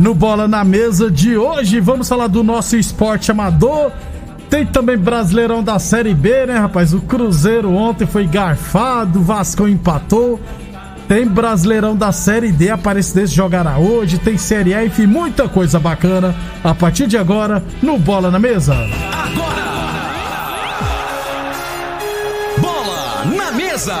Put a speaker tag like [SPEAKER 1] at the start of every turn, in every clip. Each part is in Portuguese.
[SPEAKER 1] No Bola na Mesa de hoje, vamos falar do nosso esporte amador. Tem também Brasileirão da Série B, né, rapaz? O Cruzeiro ontem foi garfado, o Vasco empatou. Tem Brasileirão da Série D, Aparecidense jogará hoje, tem Série A, enfim, muita coisa bacana a partir de agora no Bola na Mesa.
[SPEAKER 2] Bola na mesa.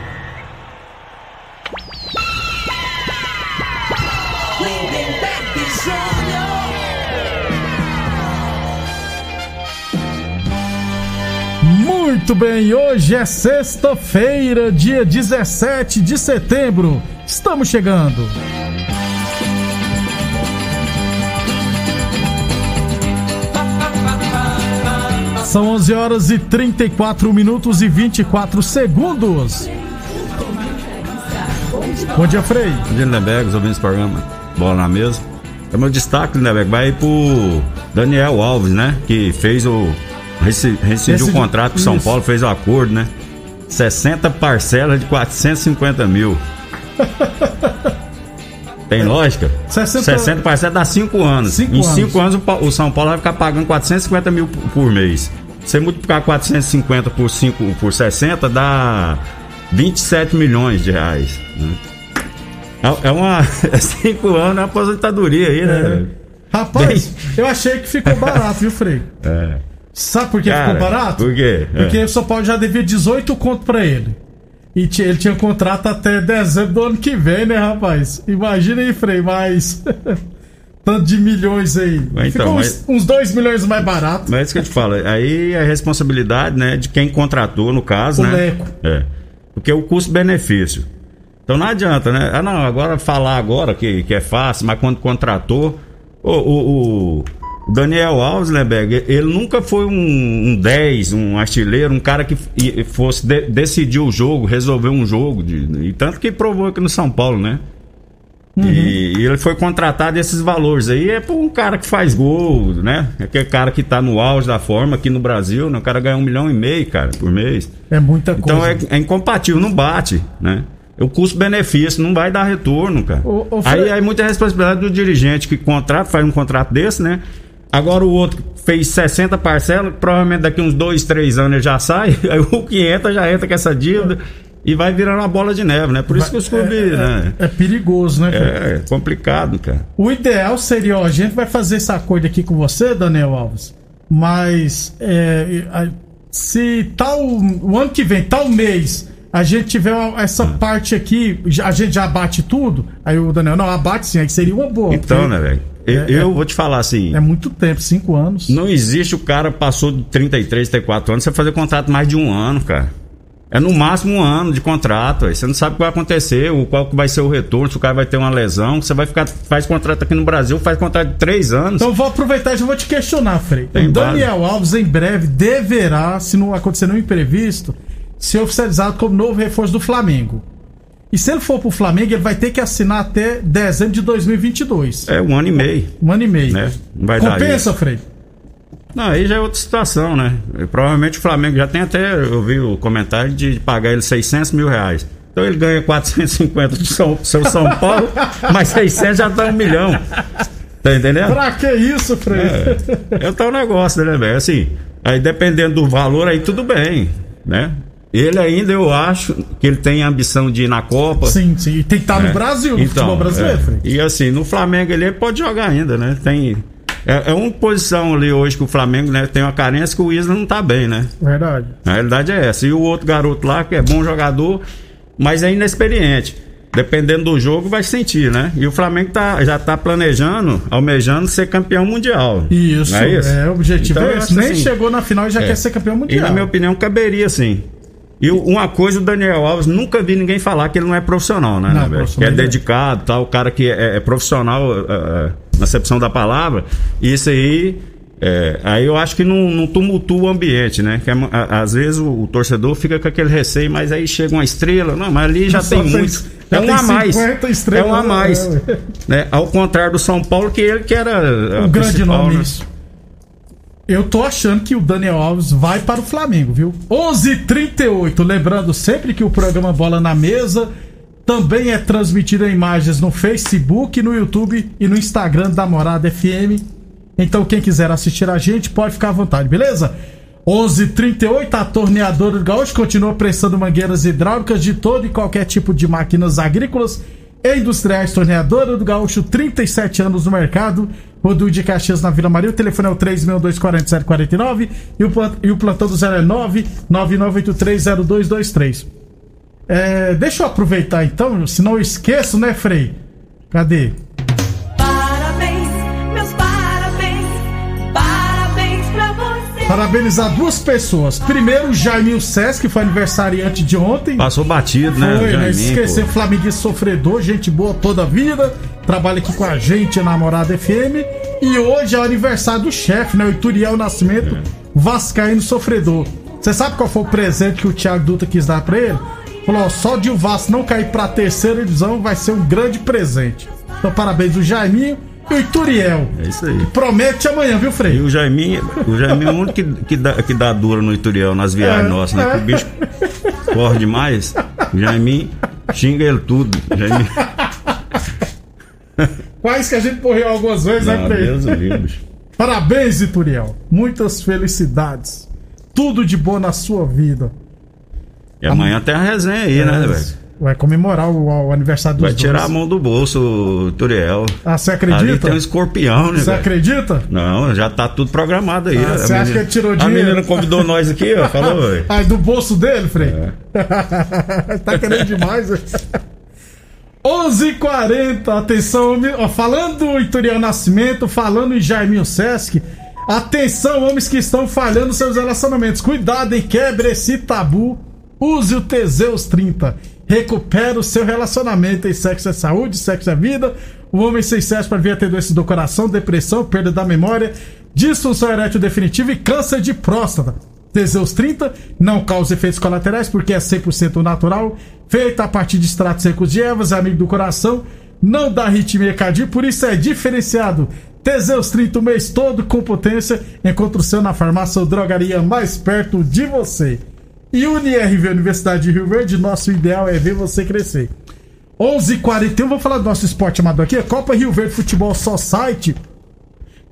[SPEAKER 1] Muito bem, hoje é sexta-feira, dia 17 de setembro. Estamos chegando. São 11 horas e 34 minutos e 24 segundos. Bom dia, Frei.
[SPEAKER 3] Bom dia, Lindenberg, os ouvintes do programa Bola na Mesa. É meu destaque, Lindenberg, vai pro Daniel Alves, né? Que fez o. Rescindiu o contrato com o São
[SPEAKER 1] isso.
[SPEAKER 3] Paulo, fez o acordo, né? 60 parcelas de 450 mil. Tem lógica?
[SPEAKER 1] 60
[SPEAKER 3] 60 parcelas dá 5 anos.
[SPEAKER 1] Cinco
[SPEAKER 3] em
[SPEAKER 1] anos.
[SPEAKER 3] 5 anos o Pa- o São Paulo vai ficar pagando 450 mil por- por mês. Você multiplicar 450 por 5 por 60 dá 27 milhões de reais. né? É é uma. 5 anos é uma aposentadoria aí, né?
[SPEAKER 1] Rapaz, eu achei que ficou barato, viu, Frei?
[SPEAKER 3] É.
[SPEAKER 1] Sabe por que
[SPEAKER 3] Cara,
[SPEAKER 1] ficou barato?
[SPEAKER 3] por quê?
[SPEAKER 1] Porque
[SPEAKER 3] É.
[SPEAKER 1] o São Paulo já devia 18 conto pra ele. E ele tinha contrato até dezembro do ano que vem, né, rapaz? Imagina aí, Frei, mais. Tanto de milhões aí.
[SPEAKER 3] Mas então,
[SPEAKER 1] Ficou
[SPEAKER 3] mas-
[SPEAKER 1] uns, uns 2 milhões mais barato.
[SPEAKER 3] Mas é isso que eu te falo. Aí é responsabilidade, né, de quem contratou, no caso,
[SPEAKER 1] O
[SPEAKER 3] né?
[SPEAKER 1] Leco.
[SPEAKER 3] É. Porque o custo-benefício. Então não adianta, né? Ah, não, agora falar agora que, que é fácil, mas quando contratou. O, o, o Daniel Alves, né, Berg, ele nunca foi um, um 10, um artilheiro, um cara que fosse de- decidir o jogo, resolver um jogo. de- e tanto que provou aqui no São Paulo, né? E, e ele foi contratado esses valores aí é por um cara que faz gol, né? Aquele cara que tá no auge da forma aqui no Brasil, né? O cara ganha um milhão e meio, cara, por mês.
[SPEAKER 1] É muita
[SPEAKER 3] Então
[SPEAKER 1] coisa.
[SPEAKER 3] é, é incompatível, não bate, né? O custo-benefício não vai dar retorno, cara.
[SPEAKER 1] Ô, ô, Fred-
[SPEAKER 3] aí é muita responsabilidade do dirigente que contrata, faz um contrato desse, né? Agora o outro fez 60 parcelas, provavelmente daqui uns 2, 3 anos ele já sai, aí o que entra já entra com essa dívida e vai virando uma bola de neve, né? Por isso que os clubes,
[SPEAKER 1] é,
[SPEAKER 3] né?
[SPEAKER 1] é perigoso, né, Frei?
[SPEAKER 3] É complicado, cara.
[SPEAKER 1] O ideal seria, ó, a gente vai fazer esse acordo aqui com você, Daniel Alves, mas é, se tal, o ano que vem, tal mês, a gente tiver uma- essa
[SPEAKER 3] Ah.
[SPEAKER 1] parte aqui, a gente já abate tudo, aí o Daniel, não, abate sim, aí seria uma boa.
[SPEAKER 3] Então, né, velho? Eu,
[SPEAKER 1] É,
[SPEAKER 3] eu vou te falar assim.
[SPEAKER 1] É muito tempo, cinco anos.
[SPEAKER 3] Não existe o cara passou de 33, 34 anos, você fazer contrato mais de um ano, cara. É no máximo um ano de contrato, aí você não sabe o que vai acontecer, o qual que vai ser o retorno, se o cara vai ter uma lesão, você vai ficar, faz contrato aqui no Brasil, faz contrato de três anos.
[SPEAKER 1] Então eu vou aproveitar e já vou te questionar, Frei.
[SPEAKER 3] Tem
[SPEAKER 1] o Daniel Alves em breve deverá, se não acontecer nenhum imprevisto, ser oficializado como novo reforço do Flamengo. E se ele for pro Flamengo, ele vai ter que assinar até dezembro de 2022.
[SPEAKER 3] É um ano e meio,
[SPEAKER 1] Um ano e meio.
[SPEAKER 3] né? Vai
[SPEAKER 1] Compensa. Frei?
[SPEAKER 3] Não, aí já é outra situação, né? Provavelmente o Flamengo já tem até, eu vi o comentário de pagar ele 600 mil reais. Então ele ganha 450 do São, seu São Paulo, mas 600 já dá um milhão. Tá entendendo?
[SPEAKER 1] Pra que isso, Frei?
[SPEAKER 3] É o tal negócio, né, velho? Assim, aí dependendo do valor, aí tudo bem, né? Ele ainda, eu acho que ele tem a ambição de ir na Copa.
[SPEAKER 1] Sim, sim. E tem que estar no
[SPEAKER 3] né?
[SPEAKER 1] Brasil, no
[SPEAKER 3] Então,
[SPEAKER 1] futebol brasileiro,
[SPEAKER 3] é. E assim, no Flamengo ele pode jogar ainda, né? Tem. É, é uma posição ali hoje que o Flamengo né, tem uma carência que o Isla não tá bem, né?
[SPEAKER 1] Verdade.
[SPEAKER 3] A realidade é essa. E o outro garoto lá, que é bom jogador, mas é inexperiente. Dependendo do jogo, vai sentir, né? E o Flamengo tá, já tá planejando, almejando ser campeão mundial.
[SPEAKER 1] Isso,
[SPEAKER 3] é isso?
[SPEAKER 1] é, o objetivo
[SPEAKER 3] Então,
[SPEAKER 1] é esse. Nem
[SPEAKER 3] assim,
[SPEAKER 1] chegou na final e já
[SPEAKER 3] é.
[SPEAKER 1] quer ser campeão
[SPEAKER 3] E
[SPEAKER 1] mundial.
[SPEAKER 3] na minha opinião, caberia sim. E o- uma coisa, o Daniel Alves, nunca vi ninguém falar que ele não é profissional, né?
[SPEAKER 1] Não,
[SPEAKER 3] né,
[SPEAKER 1] profissional
[SPEAKER 3] é
[SPEAKER 1] é.
[SPEAKER 3] dedicado, tal, o cara que é, é profissional é, é, na acepção da palavra. E isso aí, é, aí eu acho que não, não tumultua o ambiente, né? Que é, a- às vezes o, o torcedor fica com aquele receio, mas aí chega uma estrela, não, mas ali já
[SPEAKER 1] Só
[SPEAKER 3] tem
[SPEAKER 1] tem-
[SPEAKER 3] muito.
[SPEAKER 1] já
[SPEAKER 3] É um a mais.
[SPEAKER 1] 50 estrelas,
[SPEAKER 3] é um a
[SPEAKER 1] né?
[SPEAKER 3] mais.
[SPEAKER 1] É,
[SPEAKER 3] né? Ao contrário do São Paulo, que ele que era
[SPEAKER 1] um grande nome
[SPEAKER 3] né?
[SPEAKER 1] Eu tô achando que o Daniel Alves vai para o Flamengo, viu? 11:38, lembrando sempre que o programa Bola na Mesa também é transmitido em imagens no Facebook, no YouTube e no Instagram da Morada FM. Então quem quiser assistir a gente pode ficar à vontade, beleza? 11:38 a torneadora do Gaúcho continua prestando mangueiras hidráulicas de todo e qualquer tipo de máquinas agrícolas e industriais. Torneadora do Gaúcho, 37 anos no mercado. Rodul de Caxias na Vila Maria. O telefone é o 3624749 e o, e o plantão do 0 é 999830223. É, deixa eu aproveitar então, senão eu esqueço, né, Frei? Cadê? Parabenizar duas pessoas. Primeiro, o Jaimil Sesc, que foi aniversariante de ontem.
[SPEAKER 3] Passou batido, né?
[SPEAKER 1] Foi, né?
[SPEAKER 3] Jaiminho,
[SPEAKER 1] Esquecer. Flamenguista sofredor, gente boa toda a vida. Trabalha aqui com a gente, namorada FM. E hoje é o aniversário do chefe, né? O Ituriel Nascimento,
[SPEAKER 3] É.
[SPEAKER 1] Vascaíno sofredor. Você sabe qual foi o presente que o Thiago Dutra quis dar pra ele? Falou, ó, só de o Vasco não cair pra terceira divisão vai ser um grande presente. Então, parabéns do Jaiminho e o Ituriel.
[SPEAKER 3] É isso aí.
[SPEAKER 1] Promete amanhã, viu,
[SPEAKER 3] E
[SPEAKER 1] Frei?
[SPEAKER 3] o Jaiminho, o Jaiminho é o único que, que, dá, que dá dura no Ituriel, nas viagens
[SPEAKER 1] É,
[SPEAKER 3] nossas, né?
[SPEAKER 1] é.
[SPEAKER 3] Que o bicho corre demais. O Jaiminho xinga ele tudo. Jaiminho...
[SPEAKER 1] Quais que a gente morreu algumas vezes, né,
[SPEAKER 3] Não,
[SPEAKER 1] Frei?
[SPEAKER 3] Deus livre.
[SPEAKER 1] Parabéns, Ituriel. Muitas felicidades. Tudo de bom na sua vida.
[SPEAKER 3] E amanhã tem a resenha aí, né, velho?
[SPEAKER 1] Vai comemorar o, o aniversário dos
[SPEAKER 3] Vai tirar a
[SPEAKER 1] dois.
[SPEAKER 3] mão do bolso o Ituriel.
[SPEAKER 1] Ah, você
[SPEAKER 3] Ali
[SPEAKER 1] acredita?
[SPEAKER 3] tem um escorpião, né,
[SPEAKER 1] Você acredita?
[SPEAKER 3] Não, já tá tudo programado aí.
[SPEAKER 1] Ah,
[SPEAKER 3] A
[SPEAKER 1] você acha
[SPEAKER 3] menina-
[SPEAKER 1] que ele tirou
[SPEAKER 3] A
[SPEAKER 1] dinheiro?
[SPEAKER 3] menina convidou nós aqui, ó. Falou.
[SPEAKER 1] Ai, do bolso dele, Frei?
[SPEAKER 3] É.
[SPEAKER 1] tá querendo demais, velho. 11:40 atenção, ó, falando em Ituriel Nascimento, falando em Jaiminho Sesc, atenção, homens que estão falhando seus relacionamentos, cuidado e quebre esse tabu, use o Teseus 30, recupera o seu relacionamento em sexo é saúde, sexo é vida, o homem sem sexo para vir a ter doenças do coração, depressão, perda da memória, disfunção erétil definitiva e câncer de próstata. Teseus 30 não causa efeitos colaterais porque é 100% natural, feita a partir de extratos secos de ervas, é amigo do coração, não dá arritmia cardíaca, por isso é diferenciado. Teseus 30 o mês todo com potência, encontra o seu na farmácia ou drogaria mais perto de você. E UniRV Universidade de Rio Verde, nosso ideal é ver você crescer. 11h41, vamos falar do nosso esporte amador aqui, Copa Rio Verde Futebol Society.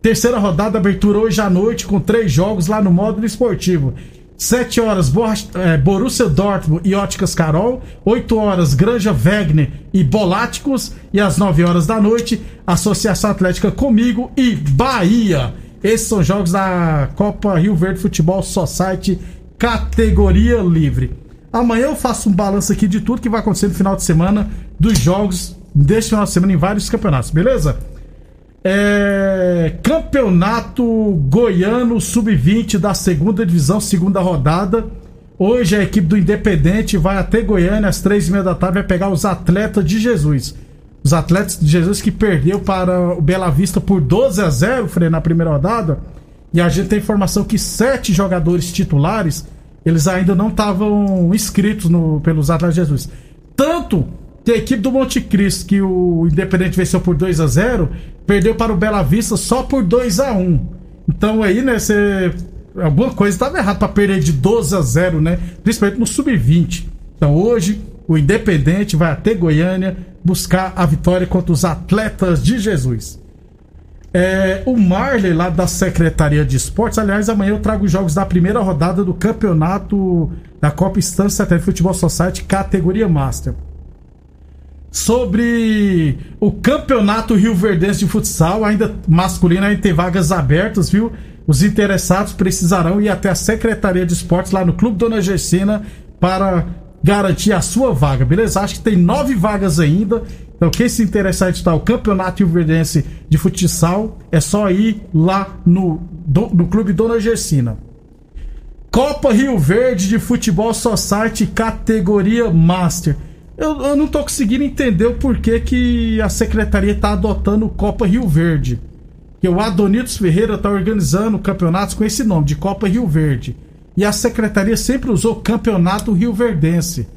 [SPEAKER 1] Terceira rodada, abertura hoje à noite, com três jogos lá no módulo esportivo. 7 horas, eh, Borussia Dortmund e Óticas Carol. 8 horas, Granja Wegner e Boláticos. E às 9 horas da noite, Associação Atlética Comigo e Bahia. Esses são jogos da Copa Rio Verde Futebol Society, categoria livre. Amanhã eu faço um balanço aqui de tudo que vai acontecer no final de semana dos jogos deste final de semana em vários campeonatos, beleza? É, campeonato Goiano Sub-20 da segunda divisão, segunda rodada. Hoje a equipe do Independente vai até Goiânia às três e meia da tarde, vai pegar os atletas de Jesus. Os atletas de Jesus que perdeu para o Bela Vista por 12 a 0, Frei, na primeira rodada. E a gente tem informação que sete jogadores titulares eles ainda não estavam inscritos no, pelos Atletas de Jesus. Tanto que a equipe do Monte Cristo, que o Independente venceu por 2 a 0 perdeu para o Bela Vista só por 2 a 1 Então aí, né, você. Alguma coisa estava errada para perder de 12 a 0 né? Principalmente no Sub-20. Então hoje, o Independente vai até Goiânia buscar a vitória contra os Atletas de Jesus. É, o Marley, lá da Secretaria de Esportes, aliás, amanhã eu trago os jogos da primeira rodada do campeonato da Copa Instância Satélite Futebol Society, categoria Master. Sobre o campeonato Rio Verdense de futsal, ainda masculino, ainda tem vagas abertas, viu? Os interessados precisarão ir até a Secretaria de Esportes lá no Clube Dona Gersina para garantir a sua vaga, beleza? Acho que tem nove vagas ainda. Então, quem se interessar em estudar o Campeonato Rio de Futsal, é só ir lá no, do, no Clube Dona Gersina. Copa Rio Verde de Futebol Society, categoria Master. Eu, eu não tô conseguindo entender o porquê que a secretaria tá adotando Copa Rio Verde. Que o Adonitos Ferreira tá organizando campeonatos com esse nome, de Copa Rio Verde. E a secretaria sempre usou Campeonato Rio Verdense.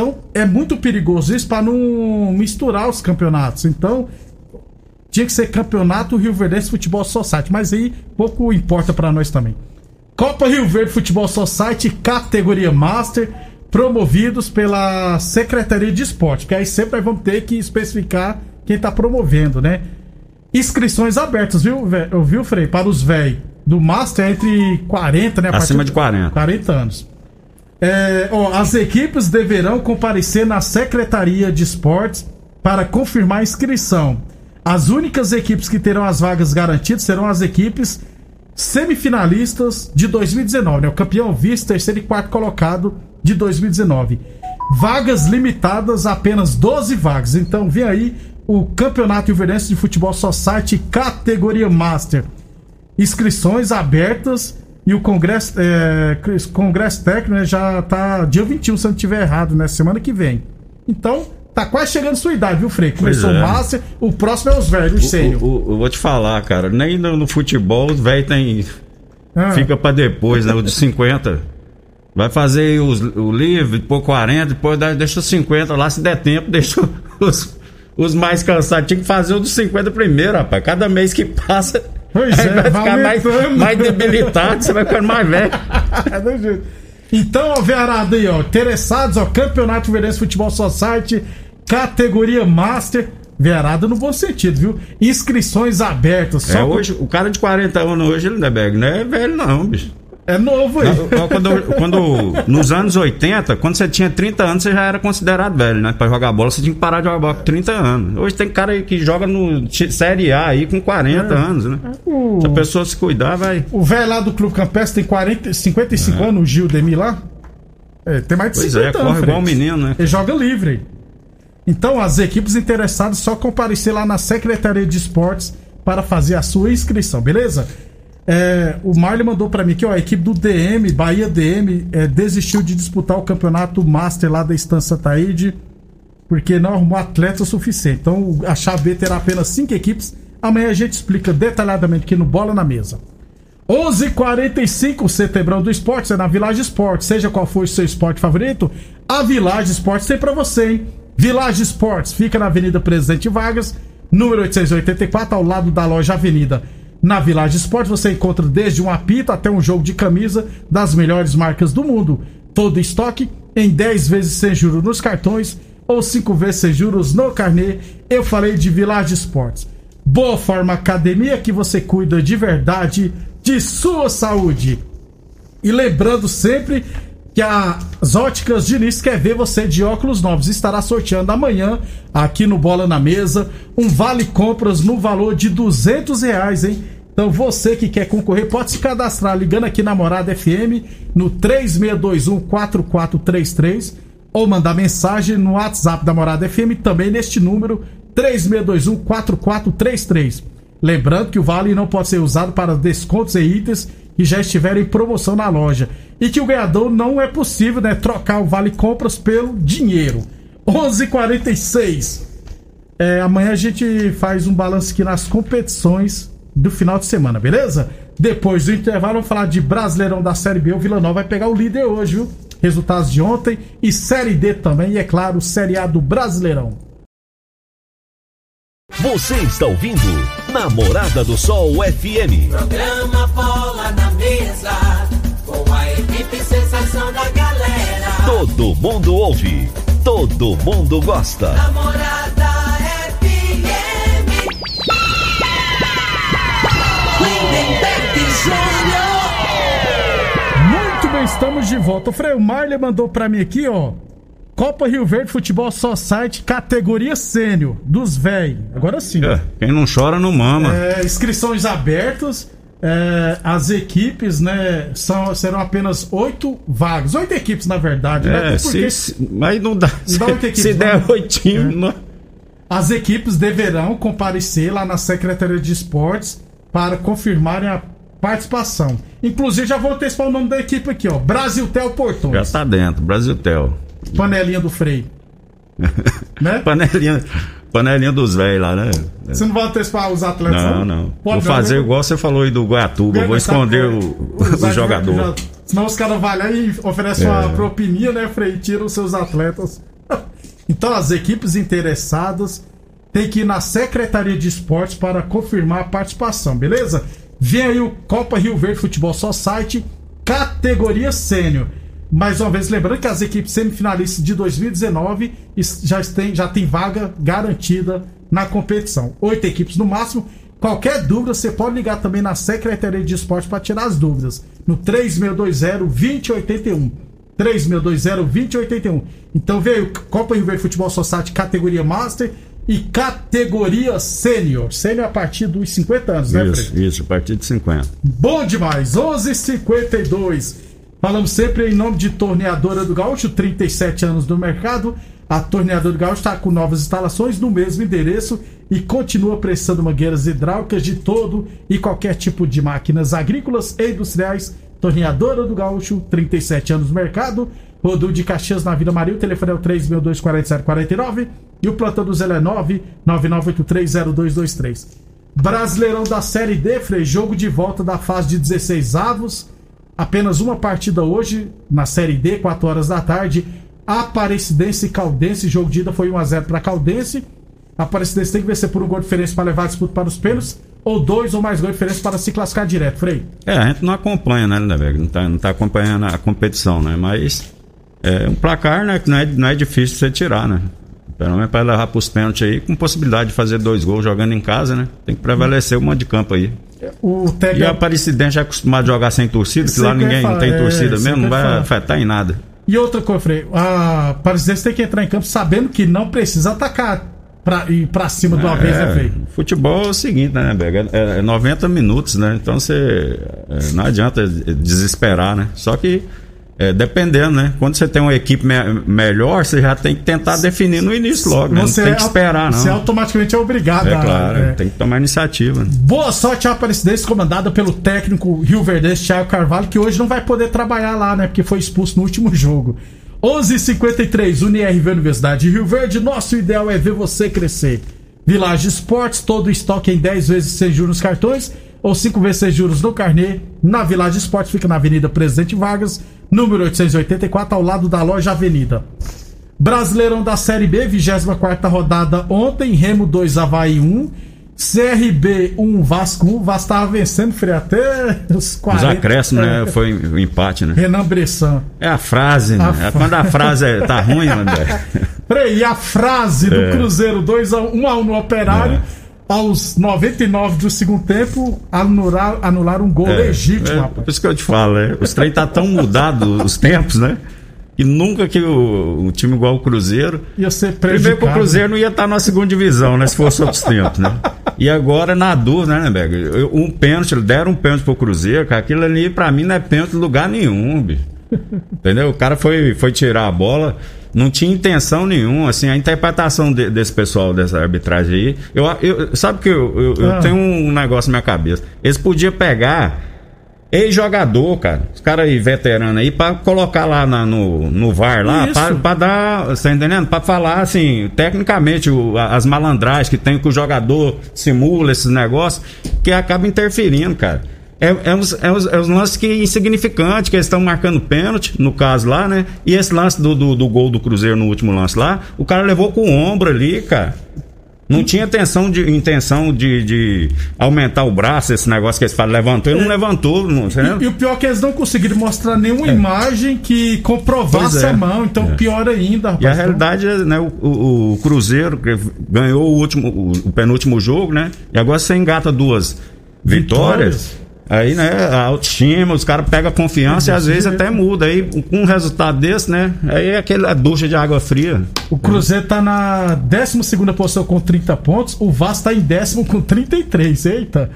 [SPEAKER 1] Então é muito perigoso isso para não misturar os campeonatos. Então tinha que ser Campeonato Rio Verdense Futebol Society, mas aí pouco importa para nós também. Copa Rio Verde Futebol Society, categoria Master, promovidos pela Secretaria de Esporte, que aí sempre vamos ter que especificar quem tá promovendo, né? Inscrições abertas, viu, viu Frei? Para os velhos do Master é entre 40, né?
[SPEAKER 3] Acima de 40.
[SPEAKER 1] 40 anos. É, ó, as equipes deverão comparecer na Secretaria de Esportes para confirmar a inscrição. As únicas equipes que terão as vagas garantidas serão as equipes semifinalistas de 2019, né? O campeão vice, terceiro e quarto colocado de 2019. Vagas limitadas, apenas 12 vagas. Então vem aí o Campeonato Rio de Futebol Society categoria Master. Inscrições abertas e o Congresso, é, Congresso Técnico né, já tá dia 21, se eu não estiver errado, né? Semana que vem. Então, tá quase chegando sua idade, viu, Frei? Começou
[SPEAKER 3] é.
[SPEAKER 1] o Master, o próximo é os velhos, sênior.
[SPEAKER 3] eu vou te falar, cara, nem no, no futebol os velhos tem.
[SPEAKER 1] Ah.
[SPEAKER 3] Fica pra depois, né? O de 50. Vai fazer os, o livre, depois 40, depois dá- deixa os 50 lá, se der tempo, deixa os, os mais cansados. Tinha que fazer o dos 50 primeiro, rapaz. Cada mês que passa.
[SPEAKER 1] Pois é,
[SPEAKER 3] vai ficar mais, mais debilitado, você vai ficando mais velho.
[SPEAKER 1] É do jeito. Então, ó, Verada aí, ó, interessados, ó, Campeonato Verense Futebol Society, categoria Master, Verada no bom sentido, viu? Inscrições abertas, só
[SPEAKER 3] É, hoje, o cara de 40 anos hoje, Lindeberg, não é velho, não, bicho.
[SPEAKER 1] É novo aí.
[SPEAKER 3] Quando, quando- nos anos 80, quando você tinha 30 anos, você já era considerado velho, né? Pra jogar bola, você tinha que parar de jogar bola com 30 anos. Hoje tem cara aí que joga no Série A aí com 40 anos, né?
[SPEAKER 1] O-
[SPEAKER 3] Se a pessoa se cuidar, vai.
[SPEAKER 1] O velho lá do Clube Campestre tem 40, 55 anos, o Gil Demi lá. É, tem mais de
[SPEAKER 3] Pois
[SPEAKER 1] 50
[SPEAKER 3] é,
[SPEAKER 1] anos.
[SPEAKER 3] corre igual um
[SPEAKER 1] Fred.
[SPEAKER 3] menino, né?
[SPEAKER 1] Ele joga livre. Então, as equipes interessadas só comparecer lá na Secretaria de Esportes para fazer a sua inscrição, beleza? É, o Marley mandou pra mim que a equipe do DM, Bahia DM, é, desistiu de disputar o campeonato Master lá da Estância Taíde, porque não arrumou atleta suficiente. Então, a chave terá apenas cinco equipes. Amanhã a gente explica detalhadamente aqui no Bola na Mesa. 11:45 Setembrão do Esporte é na Village Esporte. Seja qual for o seu esporte favorito, a Village Esportes tem pra você, hein? Village Esportes fica na Avenida Presidente Vargas, número 884, ao lado da loja Avenida. Na Village Esportes você encontra desde um apito até um jogo de camisa das melhores marcas do mundo. Todo estoque em 10 vezes sem juros nos cartões ou 5 vezes sem juros no carnê. Eu falei de Village Esportes. Boa Forma Academia que você cuida de verdade de sua saúde. E lembrando sempre que as óticas Diniz quer ver você de óculos novos. Estará sorteando amanhã, aqui no Bola na Mesa, um vale compras no valor de 200 reais, hein? Então você que quer concorrer pode se cadastrar ligando aqui na Morada FM no 36214433 ou mandar mensagem no WhatsApp da Morada FM também neste número 36214433. Lembrando que o vale não pode ser usado para descontos e itens que já estiverem em promoção na loja. E que o ganhador não é possível né, trocar o vale compras pelo dinheiro. 11:46. É, amanhã a gente faz um balanço aqui nas competições do final de semana, beleza? Depois do intervalo, vamos falar de Brasileirão da Série B. O Vila Nova vai pegar o líder hoje, viu? Resultados de ontem e Série D também, e é claro, Série A do Brasileirão.
[SPEAKER 4] Você está ouvindo Namorada do Sol FM.
[SPEAKER 5] Programa Bola na Mesa, com a equipe sensação da galera.
[SPEAKER 4] Todo mundo ouve, todo mundo gosta.
[SPEAKER 5] Namorada FM. Lindenberg Júnior.
[SPEAKER 1] Muito bem, estamos de volta. O Frei Marley mandou pra mim aqui, ó. Copa Rio Verde Futebol Society, categoria sênior, dos véi. Agora sim.
[SPEAKER 3] É, quem não chora não mama.
[SPEAKER 1] É, inscrições abertas. é, as equipes, né, são, serão apenas oito vagas. Oito equipes, na verdade, né?
[SPEAKER 3] É,
[SPEAKER 1] Porque
[SPEAKER 3] se, mas não dá.
[SPEAKER 1] Não dá oito equipes,
[SPEAKER 3] se der
[SPEAKER 1] não.
[SPEAKER 3] oitinho, não-
[SPEAKER 1] as equipes deverão comparecer lá na Secretaria de Esportes para confirmarem a participação. Inclusive, já vou antecipar o nome da equipe aqui, ó. Brasil Tel Portões.
[SPEAKER 3] já tá dentro. Brasil Tel.
[SPEAKER 1] Panelinha do freio. né?
[SPEAKER 3] Panelinha, panelinha dos velhos lá, né?
[SPEAKER 1] Você não vai antecipar os atletas?
[SPEAKER 3] Não, não.
[SPEAKER 1] Pode
[SPEAKER 3] vou fazer igual você falou aí do Goiatuba. Vou esconder o, o jogador.
[SPEAKER 1] Já- Senão os caras vão lá e oferecem uma propina, né, Frei? E tiram os seus atletas. então, as equipes interessadas têm que ir na Secretaria de Esportes para confirmar a participação, beleza? Vem aí o Copa Rio Verde Futebol Society, categoria sênior. Mais uma vez, lembrando que as equipes semifinalistas de 2019 es- já tem, já tem vaga garantida na competição. Oito equipes no máximo. Qualquer dúvida, você pode ligar também na Secretaria de Esporte para tirar as dúvidas. No 3620-2081. 3620-2081. Então veio Copa Rio Verde Futebol Society categoria Master e categoria Sênior. Sênior a partir dos 50 anos, né, Fred?
[SPEAKER 3] Isso, isso, a partir de 50.
[SPEAKER 1] Bom demais, 11:52. Falamos sempre em nome de Torneadora do Gaúcho, 37 anos no mercado. A Torneadora do Gaúcho está com novas instalações no mesmo endereço e continua prestando mangueiras hidráulicas de todo e qualquer tipo de máquinas agrícolas e industriais. Torneadora do Gaúcho, 37 anos no mercado. Rodul de Caxias na Vila Maria. O telefone é o 3624749 e o plantão do Zé é 999830223. Brasileirão da Série D, Frei, jogo de volta da fase de 16 avos. Apenas uma partida hoje na Série D, 4 horas da tarde. Aparecidense e Caldense, jogo de ida foi 1x0 para Caldense. Aparecidense tem que vencer por um gol de diferença para levar a disputa para os pênaltis, ou dois ou mais gols de diferença para se classificar direto, Frei.
[SPEAKER 3] É, a gente não acompanha, né, Lindeberg? Não tá, não tá acompanhando a competição, né? Mas é um placar, né, que não é, não é difícil você tirar, né? Pelo menos para levar pros pênaltis aí, com possibilidade de fazer dois gols jogando em casa, né? Tem que prevalecer o mando de campo aí.
[SPEAKER 1] O
[SPEAKER 3] E
[SPEAKER 1] Tega...
[SPEAKER 3] a Aparecidense já é acostumado a jogar sem torcida, que lá ninguém
[SPEAKER 1] fala,
[SPEAKER 3] não tem
[SPEAKER 1] é,
[SPEAKER 3] torcida mesmo,
[SPEAKER 1] sempre
[SPEAKER 3] não vai
[SPEAKER 1] fala.
[SPEAKER 3] afetar em nada.
[SPEAKER 1] E outra coisa, Frei, a Aparecidense tem que entrar em campo sabendo que não precisa atacar pra ir pra cima de uma vez, né, Frei?
[SPEAKER 3] futebol é o seguinte, né, Berg? É, é 90 minutos, né? Então você. é, não adianta desesperar, né? Só que. É, dependendo, né? Quando você tem uma equipe me- melhor, você já tem que tentar definir no início logo, né? Não tem que
[SPEAKER 1] é-
[SPEAKER 3] esperar,
[SPEAKER 1] Você
[SPEAKER 3] não.
[SPEAKER 1] automaticamente é obrigado
[SPEAKER 3] É
[SPEAKER 1] a-
[SPEAKER 3] claro,
[SPEAKER 1] é.
[SPEAKER 3] tem que tomar iniciativa.
[SPEAKER 1] Boa sorte à Aparecidense, comandada pelo técnico Rio Verdense, Thiago Carvalho, que hoje não vai poder trabalhar lá, né? Porque foi expulso no último jogo. 11:53 UniRV Universidade de Rio Verde. Nosso ideal é ver você crescer. Village Esportes, todo o estoque em 10 vezes sem juros nos cartões ou 5 vezes sem juros no carnê. Na Village Esportes fica na Avenida Presidente Vargas, número 884, ao lado da loja Avenida. Brasileirão da Série B, 24 rodada ontem, Remo 2, Havaí 1. CRB 1, Vasco 1. Vasco tava vencendo, Frei, até os 40.
[SPEAKER 3] Os acréscimos,
[SPEAKER 1] É.
[SPEAKER 3] né? Foi o empate, né?
[SPEAKER 1] Renan Bressan.
[SPEAKER 3] É a frase, né?
[SPEAKER 1] A
[SPEAKER 3] É
[SPEAKER 1] fra-
[SPEAKER 3] quando a frase é- tá ruim, André.
[SPEAKER 1] Frei, e a frase do
[SPEAKER 3] É.
[SPEAKER 1] Cruzeiro 2 a 1 a 1 no Operário. Aos 99 do segundo tempo, anular, anular um gol legítimo,
[SPEAKER 3] é,
[SPEAKER 1] rapaz.
[SPEAKER 3] por isso que eu te falo, né? Os trem tá tão mudado os tempos, né? E nunca que o, um time igual o Cruzeiro.
[SPEAKER 1] Ia ser
[SPEAKER 3] Primeiro que o Cruzeiro não ia estar na segunda divisão, né? Se fosse outros tempos, né? E agora, na dúvida, né? Eu- Um pênalti, deram um pênalti pro Cruzeiro, que aquilo ali, pra mim, não é pênalti em lugar nenhum, bicho. Entendeu? O cara foi, foi tirar a bola, não tinha intenção nenhuma, assim, a interpretação de- desse pessoal, dessa arbitragem aí. Eu, eu- sabe que eu, eu- eu
[SPEAKER 1] Ah.
[SPEAKER 3] tenho um negócio na minha cabeça. Eles podiam pegar ex-jogador, cara, os caras aí veteranos aí, pra colocar lá na- no, no VAR lá,
[SPEAKER 1] Isso.
[SPEAKER 3] pra, pra dar, você tá entendendo? Pra falar, assim, tecnicamente, o- as malandragens que tem que o jogador simula esses negócios, que acaba interferindo, cara. É, é, uns, é, uns, é uns lances que é insignificantes, que eles estão marcando pênalti, no caso lá, né? E esse lance do, do, do gol do Cruzeiro no último lance lá, o cara levou com o ombro ali, cara. Não tinha intenção de, intenção de, de aumentar o braço, esse negócio que eles falam, levantou, ele não levantou, não, entendeu?
[SPEAKER 1] E o pior é que eles não conseguiram mostrar nenhuma imagem que comprovasse
[SPEAKER 3] é.
[SPEAKER 1] a mão. Então,
[SPEAKER 3] É.
[SPEAKER 1] pior ainda, rapaz.
[SPEAKER 3] E a
[SPEAKER 1] Então,
[SPEAKER 3] realidade é, né, o, o- o Cruzeiro ganhou o último, o, o penúltimo jogo, né? E agora você engata duas vitórias.
[SPEAKER 1] Vitórias.
[SPEAKER 3] Aí, né, a autoestima, os caras pegam confiança e às vezes até muda. Aí, com um resultado desse, né? Aí é aquela ducha de água fria.
[SPEAKER 1] O Cruzeiro tá na 12 posição com 30 pontos. O Vasco tá em décimo com 33. Eita!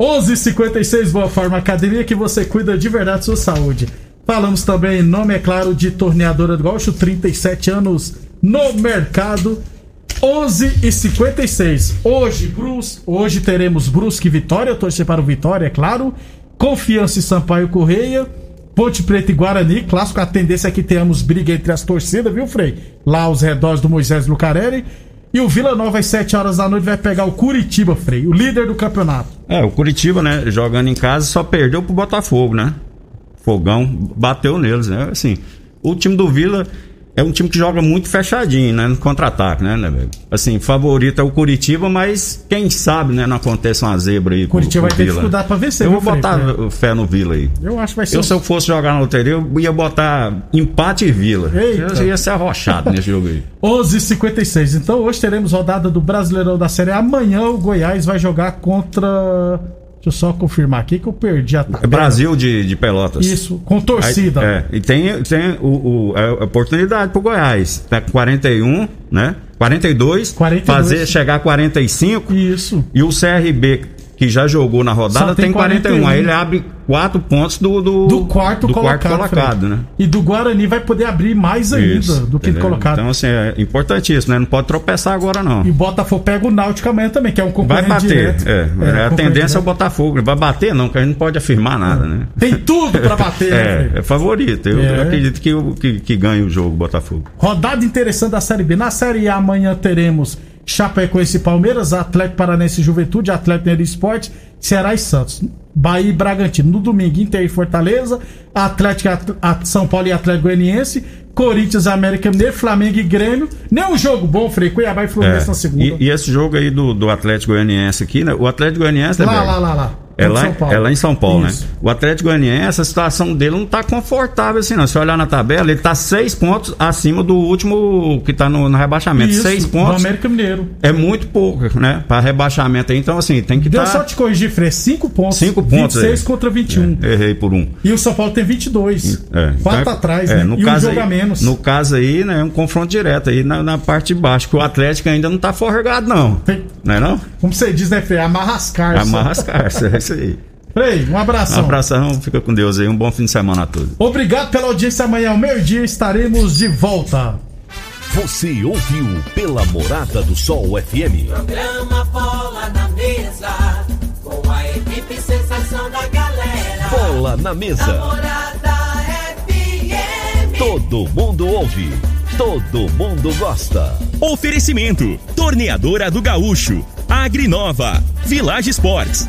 [SPEAKER 1] 11:56 Boa Forma Academia que você cuida de verdade da sua saúde. Falamos também, nome é claro, de Torneadora do Gaúcho, 37 anos no mercado. 11 e 56 Hoje, Brus, hoje teremos Brusque Vitória. Eu torcer para o Vitória, é claro. Confiança e Sampaio Correia. Ponte Preta e Guarani, clássico. A tendência é que tenhamos briga entre as torcidas, viu, Frei? Lá aos redores do Moisés Lucarelli. E o Vila Nova, às 7 horas da noite, vai pegar o Curitiba, Frei, o líder do campeonato.
[SPEAKER 3] É, o Curitiba, né, jogando em casa, só perdeu pro Botafogo, né? Fogão bateu neles, né? Assim, o time do Vila é um time que joga muito fechadinho, né? No contra-ataque, né, né, velho? Assim, favorito é o Curitiba, mas quem sabe, né, não acontece uma zebra aí.
[SPEAKER 1] Curitiba vai ter
[SPEAKER 3] Vila.
[SPEAKER 1] dificuldade pra vencer,
[SPEAKER 3] Eu vou botar fé no Vila aí.
[SPEAKER 1] Eu acho que vai ser.
[SPEAKER 3] Eu, se eu fosse jogar na loteria, eu ia botar empate e Vila.
[SPEAKER 1] Eita.
[SPEAKER 3] Eu ia ser arrochado nesse jogo aí.
[SPEAKER 1] 11h56. Então hoje teremos rodada do Brasileirão da Série. Amanhã o Goiás vai jogar contra. Deixa eu só confirmar aqui que eu perdi a
[SPEAKER 3] É
[SPEAKER 1] tabela.
[SPEAKER 3] Brasil de, de Pelotas.
[SPEAKER 1] Isso, com
[SPEAKER 3] Aí,
[SPEAKER 1] torcida.
[SPEAKER 3] é, e tem, tem o, o- a oportunidade pro Goiás. Tá com 41, né? 42,
[SPEAKER 1] 42.
[SPEAKER 3] fazer chegar a 45.
[SPEAKER 1] Isso.
[SPEAKER 3] E o CRB, que já jogou na rodada,
[SPEAKER 1] Só tem
[SPEAKER 3] tem 41.
[SPEAKER 1] 41.
[SPEAKER 3] Aí ele abre 4 pontos do, do,
[SPEAKER 1] Do quarto
[SPEAKER 3] do
[SPEAKER 1] colocado.
[SPEAKER 3] quarto colocado, né?
[SPEAKER 1] E do Guarani vai poder abrir mais ainda
[SPEAKER 3] Isso,
[SPEAKER 1] do que
[SPEAKER 3] entendeu?
[SPEAKER 1] colocado.
[SPEAKER 3] Então, assim, é importantíssimo, né? Não pode tropeçar agora, não.
[SPEAKER 1] E o Botafogo pega o Náutico amanhã também, que é um
[SPEAKER 3] Vai
[SPEAKER 1] concorrente
[SPEAKER 3] bater.
[SPEAKER 1] direto.
[SPEAKER 3] É, a
[SPEAKER 1] concorrente
[SPEAKER 3] tendência é o. Botafogo. Vai bater, não, que a gente não pode afirmar nada, né?
[SPEAKER 1] Tem tudo pra bater, né,
[SPEAKER 3] É,
[SPEAKER 1] Fred?
[SPEAKER 3] é favorito. Eu
[SPEAKER 1] É.
[SPEAKER 3] acredito que, o- que, que ganha o jogo, Botafogo.
[SPEAKER 1] Rodada interessante da Série B. Na Série A amanhã teremos Chapecoense e Palmeiras, Atlético Paranense e Juventude, Atlético Mineiro Esporte, Ceará e Santos. Bahia e Bragantino. No domingo, Inter e Fortaleza, Atlético, At- At- São Paulo e Atlético Goianiense, Corinthians, América Mineiro, Flamengo e Grêmio. Nem um jogo bom, Frei. Cuiabá e Fluminense
[SPEAKER 3] É.
[SPEAKER 1] na segunda.
[SPEAKER 3] E, e esse jogo aí do, do Atlético Goianiense aqui, né? O Atlético Goianiense, né,
[SPEAKER 1] lá,
[SPEAKER 3] Berg?
[SPEAKER 1] lá, lá, lá.
[SPEAKER 3] É lá,
[SPEAKER 1] São Paulo.
[SPEAKER 3] é lá em São Paulo,
[SPEAKER 1] Isso.
[SPEAKER 3] né? O Atlético Goianiense, a situação dele não tá confortável assim, não. Se olhar na tabela, ele tá seis pontos acima do último que tá no, no rebaixamento.
[SPEAKER 1] Isso,
[SPEAKER 3] seis pontos
[SPEAKER 1] América Mineiro.
[SPEAKER 3] é muito pouco, né? Pra rebaixamento aí. Então, assim, tem que
[SPEAKER 1] Deixa eu
[SPEAKER 3] estar.
[SPEAKER 1] só te corrigir, Frei. 5 pontos.
[SPEAKER 3] Cinco pontos
[SPEAKER 1] 26
[SPEAKER 3] aí.
[SPEAKER 1] contra 21.
[SPEAKER 3] É, errei por um.
[SPEAKER 1] E o São Paulo tem 22.
[SPEAKER 3] É,
[SPEAKER 1] Quatro
[SPEAKER 3] então,
[SPEAKER 1] atrás,
[SPEAKER 3] é,
[SPEAKER 1] né?
[SPEAKER 3] No
[SPEAKER 1] e um
[SPEAKER 3] caso
[SPEAKER 1] jogo
[SPEAKER 3] aí,
[SPEAKER 1] a menos.
[SPEAKER 3] No caso aí, né, é um confronto direto aí na, na parte de baixo, que o Atlético ainda não tá forregado, não.
[SPEAKER 1] Tem-
[SPEAKER 3] Não é não?
[SPEAKER 1] Como você diz, né, Frei? Amarra as
[SPEAKER 3] é isso aí.
[SPEAKER 1] Frei, um
[SPEAKER 3] Um
[SPEAKER 1] abração.
[SPEAKER 3] abração, fica com Deus aí, um bom fim de semana a todos.
[SPEAKER 1] Obrigado pela audiência. Amanhã ao meio-dia estaremos de volta.
[SPEAKER 6] Você ouviu pela Morada do Sol FM.
[SPEAKER 5] Programa Bola na Mesa, com a equipe sensação da galera.
[SPEAKER 6] Bola na mesa.
[SPEAKER 5] Morada FM.
[SPEAKER 6] Todo mundo ouve. Todo mundo gosta.
[SPEAKER 4] Oferecimento: Torneadora do Gaúcho, Agrinova, Village Sports,